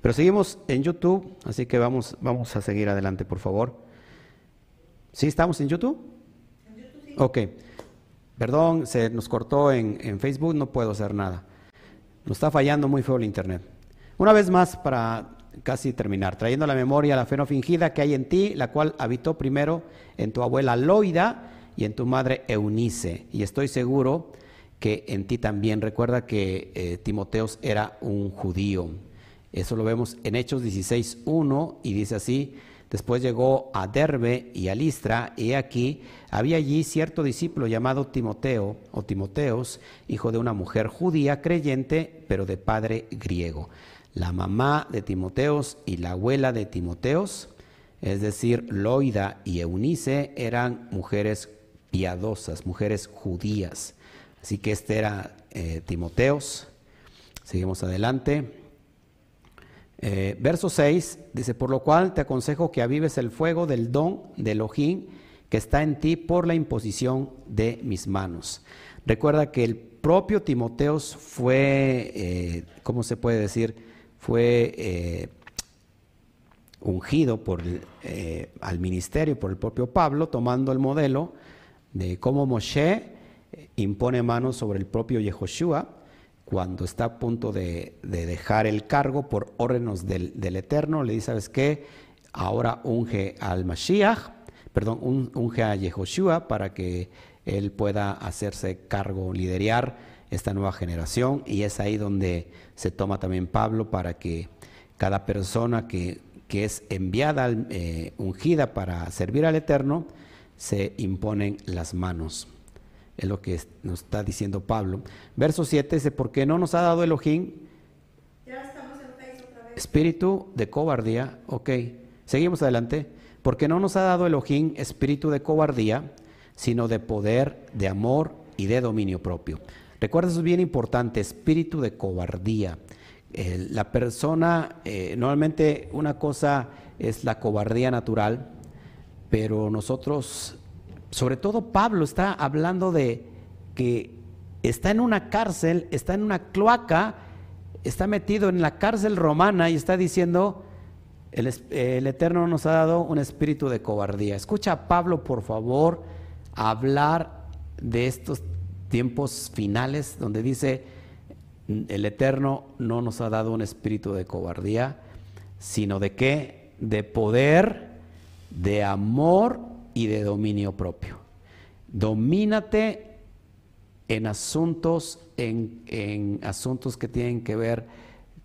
Pero seguimos en YouTube, así que vamos, vamos a seguir adelante, por favor. ¿Sí estamos en YouTube? En YouTube sí. Ok. Perdón, se nos cortó en, en Facebook, no puedo hacer nada. Nos está fallando muy feo el internet. Una vez más, para casi terminar, trayendo a la memoria la fe no fingida que hay en ti, la cual habitó primero en tu abuela Loida y en tu madre Eunice. Y estoy seguro que en ti también. Recuerda que eh, Timoteos era un judío. Eso lo vemos en Hechos 16.1 y dice así, después llegó a Derbe y a Listra y aquí había allí cierto discípulo llamado Timoteo o Timoteos, hijo de una mujer judía creyente, pero de padre griego. La mamá de Timoteos y la abuela de Timoteos, es decir, Loida y Eunice, eran mujeres piadosas, mujeres judías. Así que este era eh, Timoteos. Seguimos adelante. Eh, verso 6 dice, por lo cual te aconsejo que avives el fuego del don de Elohim que está en ti por la imposición de mis manos. Recuerda que el propio Timoteos fue, eh, ¿cómo se puede decir? fue ungido por al ministerio por el propio Pablo, tomando el modelo de cómo Moshe eh, impone manos sobre el propio Yehoshua cuando está a punto de, dejar el cargo por órdenes del, Eterno, le dice, ¿sabes qué? Ahora unge al Mashiach, perdón, unge a Yehoshua para que él pueda hacerse cargo, liderar esta nueva generación y es ahí donde se toma también Pablo para que cada persona que, es enviada, eh, ungida para servir al Eterno, se imponen las manos. Es lo que nos está diciendo Pablo. Verso 7 dice, porque no nos ha dado Elohim espíritu de cobardía. Ok, seguimos adelante. Porque no nos ha dado Elohim espíritu de cobardía, sino de poder, de amor y de dominio propio. Recuerda, eso es bien importante, espíritu de cobardía. la persona, eh, normalmente una cosa es la cobardía natural, pero nosotros, sobre todo Pablo está hablando de que está en una cárcel, está en una cloaca, está metido en la cárcel romana y está diciendo, el, el Eterno nos ha dado un espíritu de cobardía. Escucha a Pablo, por favor, hablar de estos tiempos finales donde dice, el Eterno no nos ha dado un espíritu de cobardía, sino de qué? De poder, de amor y de dominio propio. Domínate en asuntos, en, asuntos que tienen que ver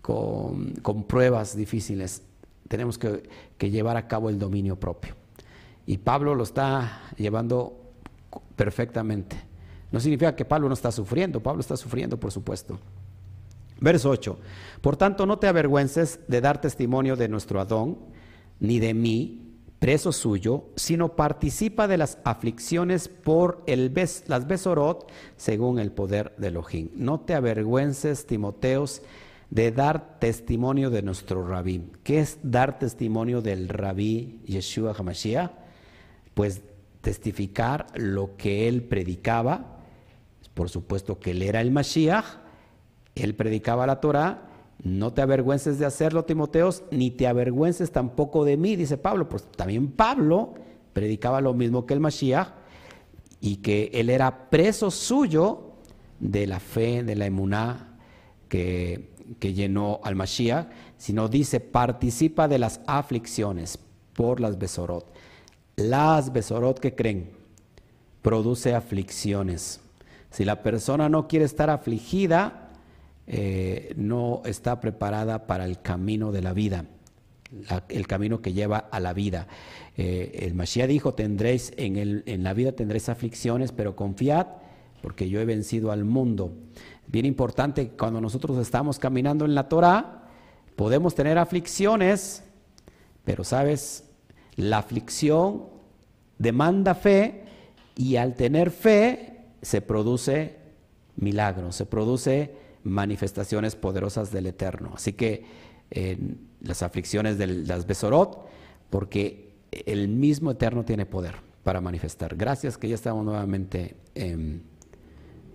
con, pruebas difíciles. Tenemos que, que llevar a cabo el dominio propio. Y Pablo lo está llevando perfectamente. No significa que Pablo no está sufriendo, Pablo está sufriendo, por supuesto. Verso 8. Por tanto, no te avergüences de dar testimonio de nuestro Adón, ni de mí, preso suyo, sino participa de las aflicciones por el las besorot, según el poder de Elohim. No te avergüences, Timoteos, de dar testimonio de nuestro rabí. ¿Qué es dar testimonio del rabí Yeshua HaMashiach? Pues testificar lo que él predicaba, por supuesto que él era el Mashiach, él predicaba la Torah, no te avergüences de hacerlo, Timoteos, ni te avergüences tampoco de mí, dice Pablo, pues también Pablo predicaba lo mismo que el Mashiach y que él era preso suyo de la fe, de la emuná que, que llenó al Mashiach, sino dice, participa de las aflicciones por las Besorot. Las Besorot que creen produce aflicciones. Si la persona no quiere estar afligida, eh, no está preparada para el camino de la vida, el camino que lleva a la vida. Eh, el Mashiach dijo, tendréis en, el, en la vida tendréis aflicciones, pero confiad porque yo he vencido al mundo. Bien importante, cuando nosotros estamos caminando en la Torah, podemos tener aflicciones, pero sabes, la aflicción demanda fe y al tener fe se produce milagros, se produce manifestaciones poderosas del Eterno. Así que en las aflicciones de las Besorot, porque el mismo Eterno tiene poder para manifestar. Gracias que ya estamos nuevamente en,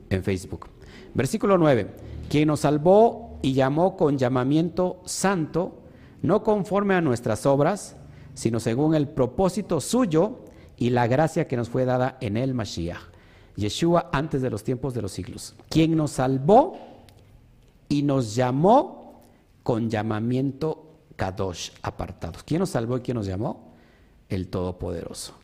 en Facebook. Versículo 9. Quien nos salvó y llamó con llamamiento santo, no conforme a nuestras obras, sino según el propósito suyo y la gracia que nos fue dada en el Mashiach Yeshua antes de los tiempos de los siglos, quien nos salvó y nos llamó con llamamiento Kadosh, apartados. ¿Quién nos salvó y quién nos llamó? El Todopoderoso.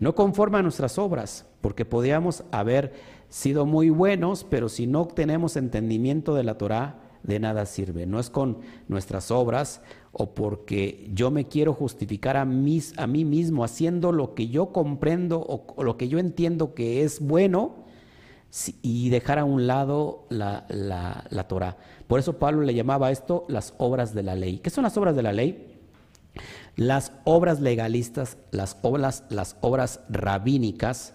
No conforme a nuestras obras, porque podíamos haber sido muy buenos, pero si no tenemos entendimiento de la Torah, de nada sirve. No es con nuestras obras o porque yo me quiero justificar a, a mí mismo haciendo lo que yo comprendo o, lo que yo entiendo que es bueno y dejar a un lado la, la, la Torah. Por eso Pablo le llamaba a esto las obras de la ley. ¿Qué son las obras de la ley? Las obras legalistas, las obras, las obras rabínicas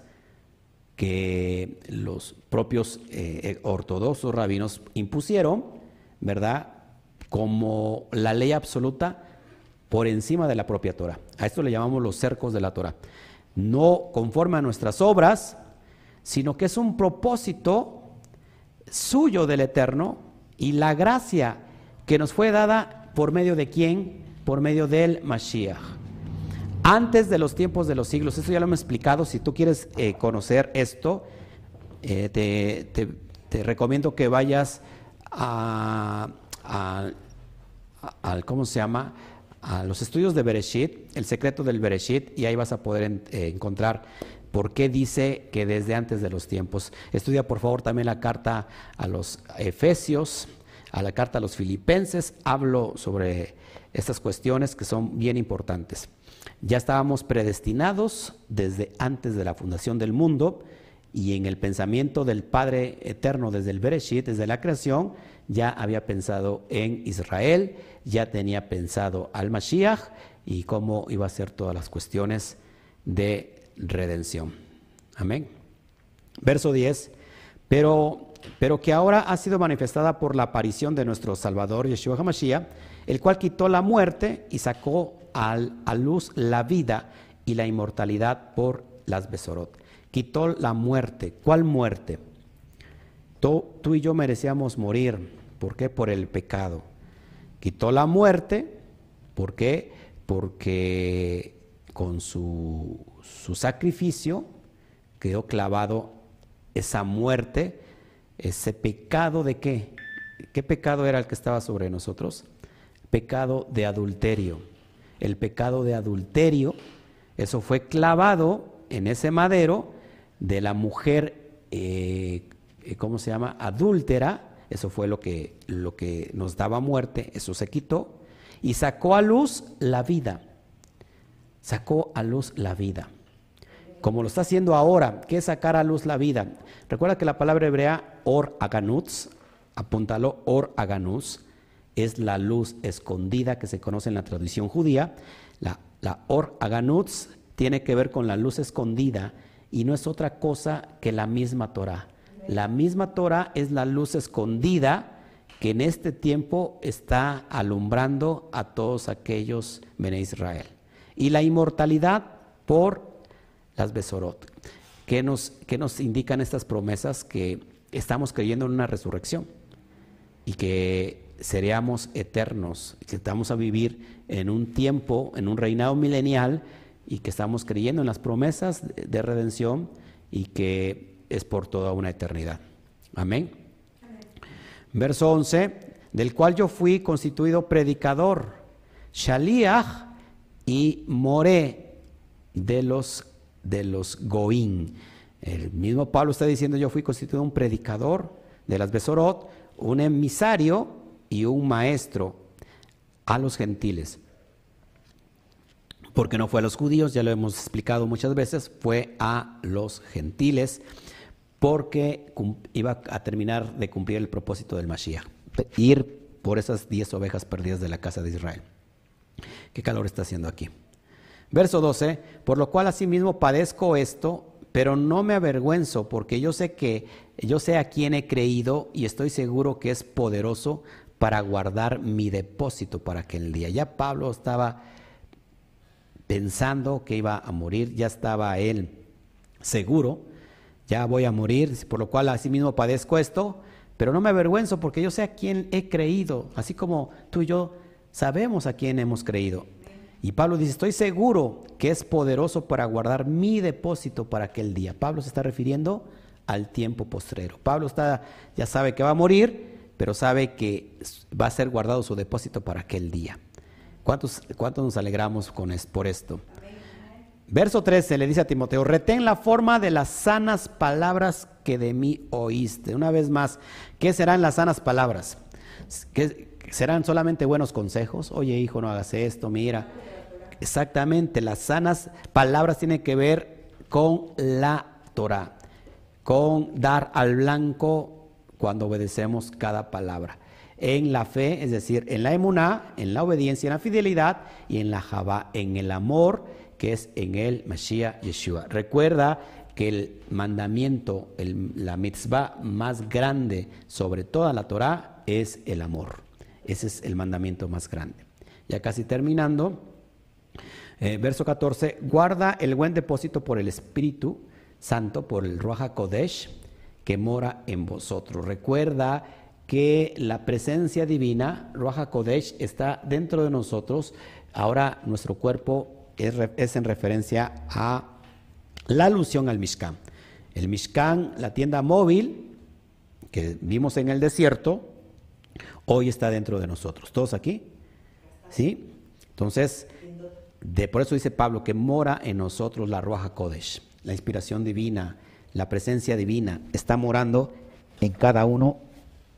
que los propios eh, ortodoxos rabinos impusieron ¿verdad? Como la ley absoluta por encima de la propia Torah. A esto le llamamos los cercos de la Torah. No conforme a nuestras obras, sino que es un propósito suyo del Eterno y la gracia que nos fue dada por medio de quién? Por medio del Mashiach. Antes de los tiempos de los siglos, esto ya lo hemos explicado, si tú quieres eh, conocer esto, eh, te recomiendo que vayas a, ¿cómo se llama? A los estudios de Bereshit, el secreto del Bereshit, y ahí vas a poder eh, encontrar por qué dice que desde antes de los tiempos. Estudia por favor también la carta a los Efesios, a la carta a los Filipenses, hablo sobre estas cuestiones que son bien importantes. Ya estábamos predestinados desde antes de la fundación del mundo y en el pensamiento del Padre Eterno desde el Bereshit, desde la creación, ya había pensado en Israel, ya tenía pensado al Mashiach y cómo iba a ser todas las cuestiones de redención. Amén. Verso 10, pero, pero que ahora ha sido manifestada por la aparición de nuestro Salvador Yeshua HaMashiach, el cual quitó la muerte y sacó a luz la vida y la inmortalidad por las Besorot quitó la muerte. ¿Cuál muerte? Tú, y yo merecíamos morir. ¿Por qué? Por el pecado. Quitó la muerte. ¿Por qué? Porque con su, su sacrificio quedó clavado esa muerte, ese pecado de qué? ¿Qué pecado era el que estaba sobre nosotros? Pecado de adulterio. El pecado de adulterio, eso fue clavado en ese madero de la mujer, eh, eh, ¿cómo se llama? Adúltera, eso fue lo que, lo que nos daba muerte, eso se quitó, y sacó a luz la vida, sacó a luz la vida. Como lo está haciendo ahora, ¿qué es sacar a luz la vida? Recuerda que la palabra hebrea or aganutz, apúntalo, or aganutz, es la luz escondida que se conoce en la tradición judía. La, la or aganutz tiene que ver con la luz escondida y no es otra cosa que la misma Torah. La misma Torah es la luz escondida que en este tiempo está alumbrando a todos aquellos Bene Israel. Y la inmortalidad por las Besorot. ¿Qué nos, nos indican estas promesas? Que estamos creyendo en una resurrección y que seríamos eternos, que estamos a vivir en un tiempo, en un reinado milenial y que estamos creyendo en las promesas de redención y que es por toda una eternidad. Amén. Verso 11, del cual yo fui constituido predicador, Shaliach y Moré de los, de los Goín. El mismo Pablo está diciendo, yo fui constituido un predicador de las Besorot, un emisario y un maestro a los gentiles porque no fue a los judíos, ya lo hemos explicado muchas veces, fue a los gentiles, porque iba a terminar de cumplir el propósito del Mashiach, ir por esas diez ovejas perdidas de la casa de Israel. ¿Qué calor está haciendo aquí? Verso 12, por lo cual asimismo padezco esto, pero no me avergüenzo, porque yo sé que yo sé a quién he creído y estoy seguro que es poderoso para guardar mi depósito para aquel día. Ya Pablo estaba pensando que iba a morir, ya estaba él seguro, ya voy a morir, por lo cual así mismo padezco esto, pero no me avergüenzo porque yo sé a quién he creído, así como tú y yo sabemos a quién hemos creído. Y Pablo dice, estoy seguro que es poderoso para guardar mi depósito para aquel día. Pablo se está refiriendo al tiempo postrero. Pablo está, ya sabe que va a morir, pero sabe que va a ser guardado su depósito para aquel día. ¿Cuántos, cuántos nos alegramos con por esto? Verso 13 le dice a Timoteo, retén la forma de las sanas palabras que de mí oíste. Una vez más, ¿qué serán las sanas palabras? ¿Qué, ¿Serán solamente buenos consejos? Oye, hijo, no hagas esto, mira. Exactamente, las sanas palabras tienen que ver con la Torah, con dar al blanco cuando obedecemos cada palabra. En la fe, es decir, en la emuná, en la obediencia, en la fidelidad y en la jabá, en el amor que es en el Mashiach Yeshua. Recuerda que el mandamiento, la mitzvah más grande sobre toda la Torah es el amor. Ese es el mandamiento más grande. Ya casi terminando, eh, verso 14, guarda el buen depósito por el Espíritu Santo, por el Ruach Kodesh, que mora en vosotros. Recuerda que la presencia divina, Ruach Kodesh, está dentro de nosotros. Ahora nuestro cuerpo es, en referencia a la alusión al Mishkan. El Mishkan, la tienda móvil que vimos en el desierto, hoy está dentro de nosotros. ¿Todos aquí? ¿Sí? Entonces, de, por eso dice Pablo que mora en nosotros la Ruaja Kodesh, la inspiración divina, la presencia divina, está morando en cada uno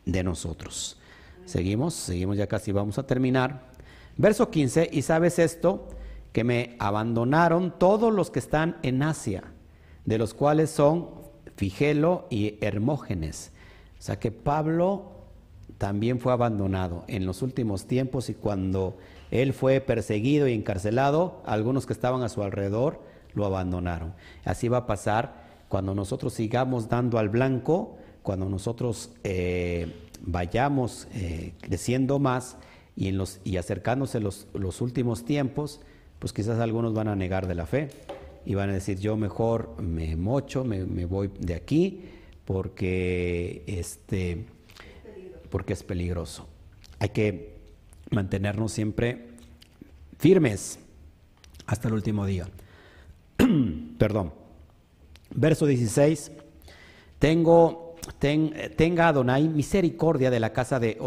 de nosotros. Seguimos, seguimos, ya casi vamos a terminar. Verso 15, y sabes esto, que me abandonaron todos los que están en Asia, de los cuales son Figelo y Hermógenes. O sea que Pablo también fue abandonado en los últimos tiempos y cuando él fue perseguido y encarcelado, algunos que estaban a su alrededor lo abandonaron. Así va a pasar cuando nosotros sigamos dando al blanco, cuando nosotros eh, vayamos eh, creciendo más y, acercándose los, los últimos tiempos, pues quizás algunos van a negar de la fe y van a decir yo mejor me mocho, me, voy de aquí porque, este, porque es peligroso. Hay que mantenernos siempre firmes hasta el último día. Perdón. Verso 16. Tengo, tenga Adonai misericordia de la casa de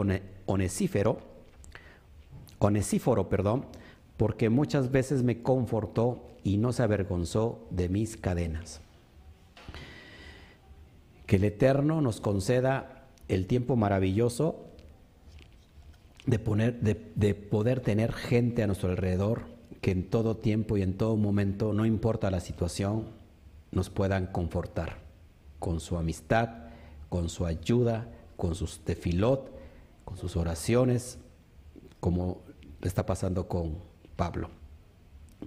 Onesífero, Onesíforo, perdón, porque muchas veces me confortó y no se avergonzó de mis cadenas. Que el Eterno nos conceda el tiempo maravilloso de, poner, de, poder tener gente a nuestro alrededor que en todo tiempo y en todo momento, no importa la situación, nos puedan confortar con su amistad, con su ayuda, con sus tefilot, con sus oraciones, como está pasando con Pablo.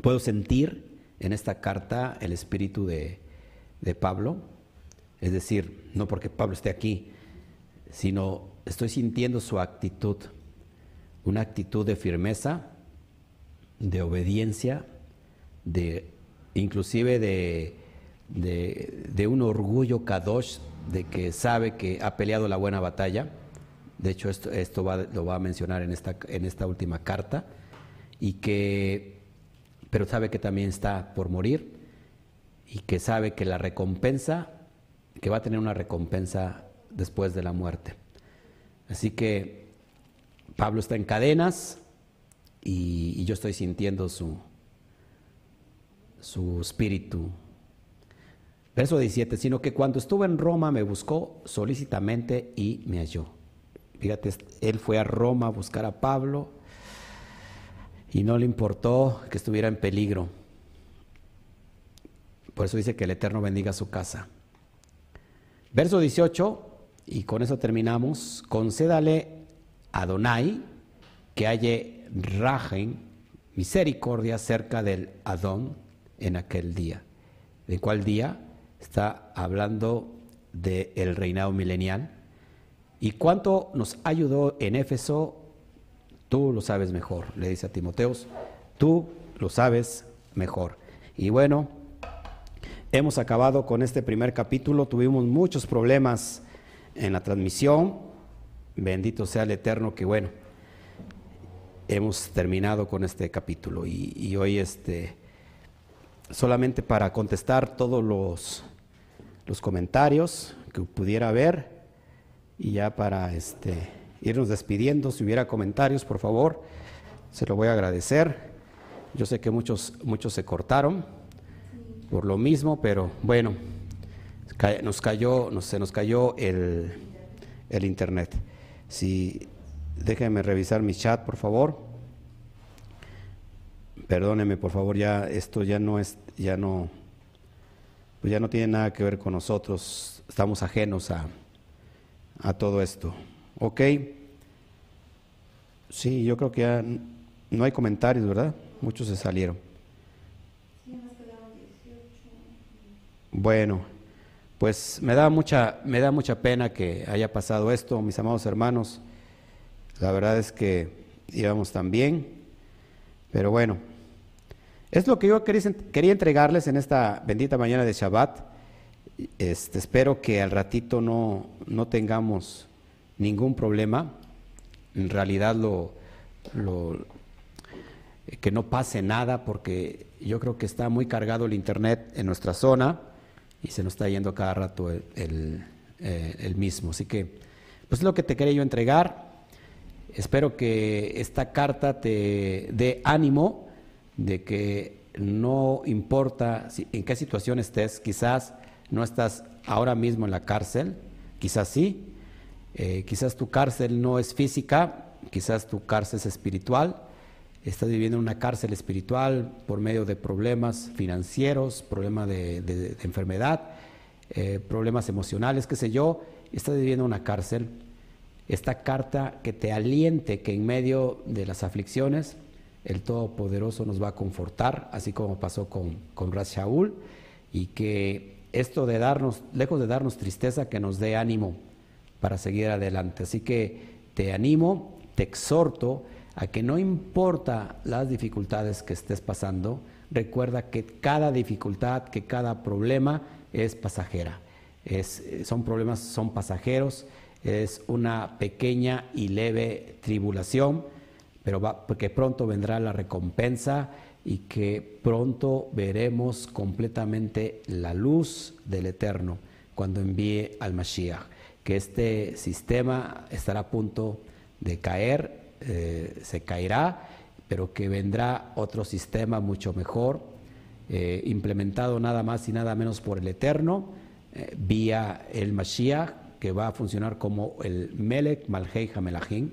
Puedo sentir en esta carta el espíritu de, de Pablo, es decir, no porque Pablo esté aquí, sino estoy sintiendo su actitud, una actitud de firmeza, de obediencia, de inclusive de, de, un orgullo kadosh de que sabe que ha peleado la buena batalla. De hecho, esto, esto lo va a mencionar en esta, en esta última carta y que, pero sabe que también está por morir y que sabe que la recompensa, que va a tener una recompensa después de la muerte. Así que Pablo está en cadenas y, yo estoy sintiendo su, su espíritu. Verso 17, sino que cuando estuve en Roma me buscó solícitamente y me halló. Fíjate, él fue a Roma a buscar a Pablo y no le importó que estuviera en peligro. Por eso dice que el Eterno bendiga su casa. Verso 18, y con eso terminamos, concédale a Donai que halle rajen, misericordia cerca del Adón en aquel día. ¿De cuál día? Está hablando del reinado milenial. ¿Y cuánto nos ayudó en Éfeso Tú lo sabes mejor, le dice a Timoteos, tú lo sabes mejor. Y bueno, hemos acabado con este primer capítulo, tuvimos muchos problemas en la transmisión, bendito sea el Eterno que bueno, hemos terminado con este capítulo. Y, hoy este, solamente para contestar todos los, los comentarios que pudiera haber y ya para este, irnos despidiendo, si hubiera comentarios, por favor, se lo voy a agradecer. Yo sé que muchos, muchos se cortaron por lo mismo, pero bueno, nos cayó, se nos cayó el, el internet. Si déjenme revisar mi chat, por favor. Perdóneme, por favor, ya esto ya no es, ya no, pues ya no tiene nada que ver con nosotros. Estamos ajenos a, a todo esto. ¿Ok? Sí, yo creo que ya no hay comentarios, ¿verdad? Muchos se salieron. Bueno, pues me da mucha, me da mucha pena que haya pasado esto, mis amados hermanos. La verdad es que íbamos tan bien, pero bueno, es lo que yo quería, entregarles en esta bendita mañana de Shabbat. Este, espero que al ratito no, no tengamos ningún problema. En realidad lo, que no pase nada porque yo creo que está muy cargado el internet en nuestra zona y se nos está yendo cada rato el, eh, mismo. Así que, pues es lo que te quería yo entregar. Espero que esta carta te dé ánimo de que no importa en qué situación estés, quizás no estás ahora mismo en la cárcel, quizás sí, eh, quizás tu cárcel no es física, quizás tu cárcel es espiritual, estás viviendo en una cárcel espiritual por medio de problemas financieros, problemas de, enfermedad, eh, problemas emocionales, qué sé yo, estás viviendo en una cárcel. Esta carta que te aliente que en medio de las aflicciones el Todopoderoso nos va a confortar, así como pasó con, con Ras Shaul, y que esto de darnos, lejos de darnos tristeza, que nos dé ánimo para seguir adelante. Así que te animo, te exhorto a que no importa las dificultades que estés pasando, recuerda que cada dificultad, que cada problema es pasajera. Es, son problemas, son pasajeros, es una pequeña y leve tribulación, pero va, porque pronto vendrá la recompensa y que pronto veremos completamente la luz del Eterno cuando envíe al Mashiach, que este sistema estará a punto de caer eh, se caerá, pero que vendrá otro sistema mucho mejor, eh, implementado nada más y nada menos por el Eterno, eh, vía el Mashiach, que va a funcionar como el Melech Malhei Hamelachim,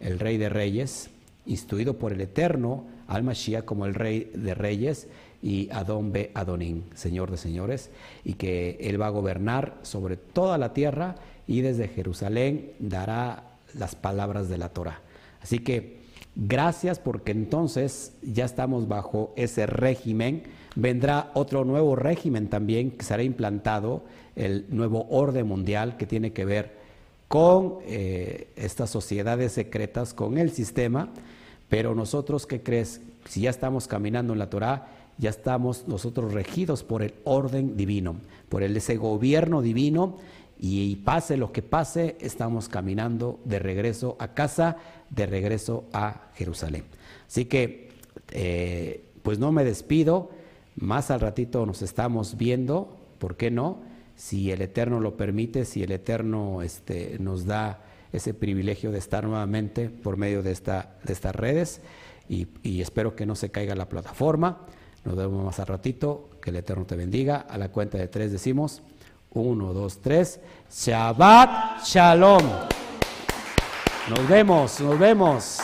el Rey de Reyes, instruido por el Eterno al Mashiach como el Rey de Reyes y Adón be Adonín, Señor de Señores, y que Él va a gobernar sobre toda la tierra y desde Jerusalén dará las palabras de la Torah. Así que gracias porque entonces ya estamos bajo ese régimen. Vendrá otro nuevo régimen también que será implantado, el nuevo orden mundial que tiene que ver con eh, estas sociedades secretas, con el sistema. Pero nosotros, ¿qué crees? Si ya estamos caminando en la Torah, ya estamos nosotros regidos por el orden divino, por ese gobierno divino y pase lo que pase, estamos caminando de regreso a casa, de regreso a Jerusalén. Así que, eh, pues no me despido, más al ratito nos estamos viendo, ¿por qué no? Si el Eterno lo permite, si el Eterno este, nos da ese privilegio de estar nuevamente por medio de, esta, de estas redes y, y espero que no se caiga la plataforma. Nos vemos más al ratito, que el Eterno te bendiga. A la cuenta de tres decimos, uno, dos, tres. Shabbat Shalom. Nos vemos, nos vemos.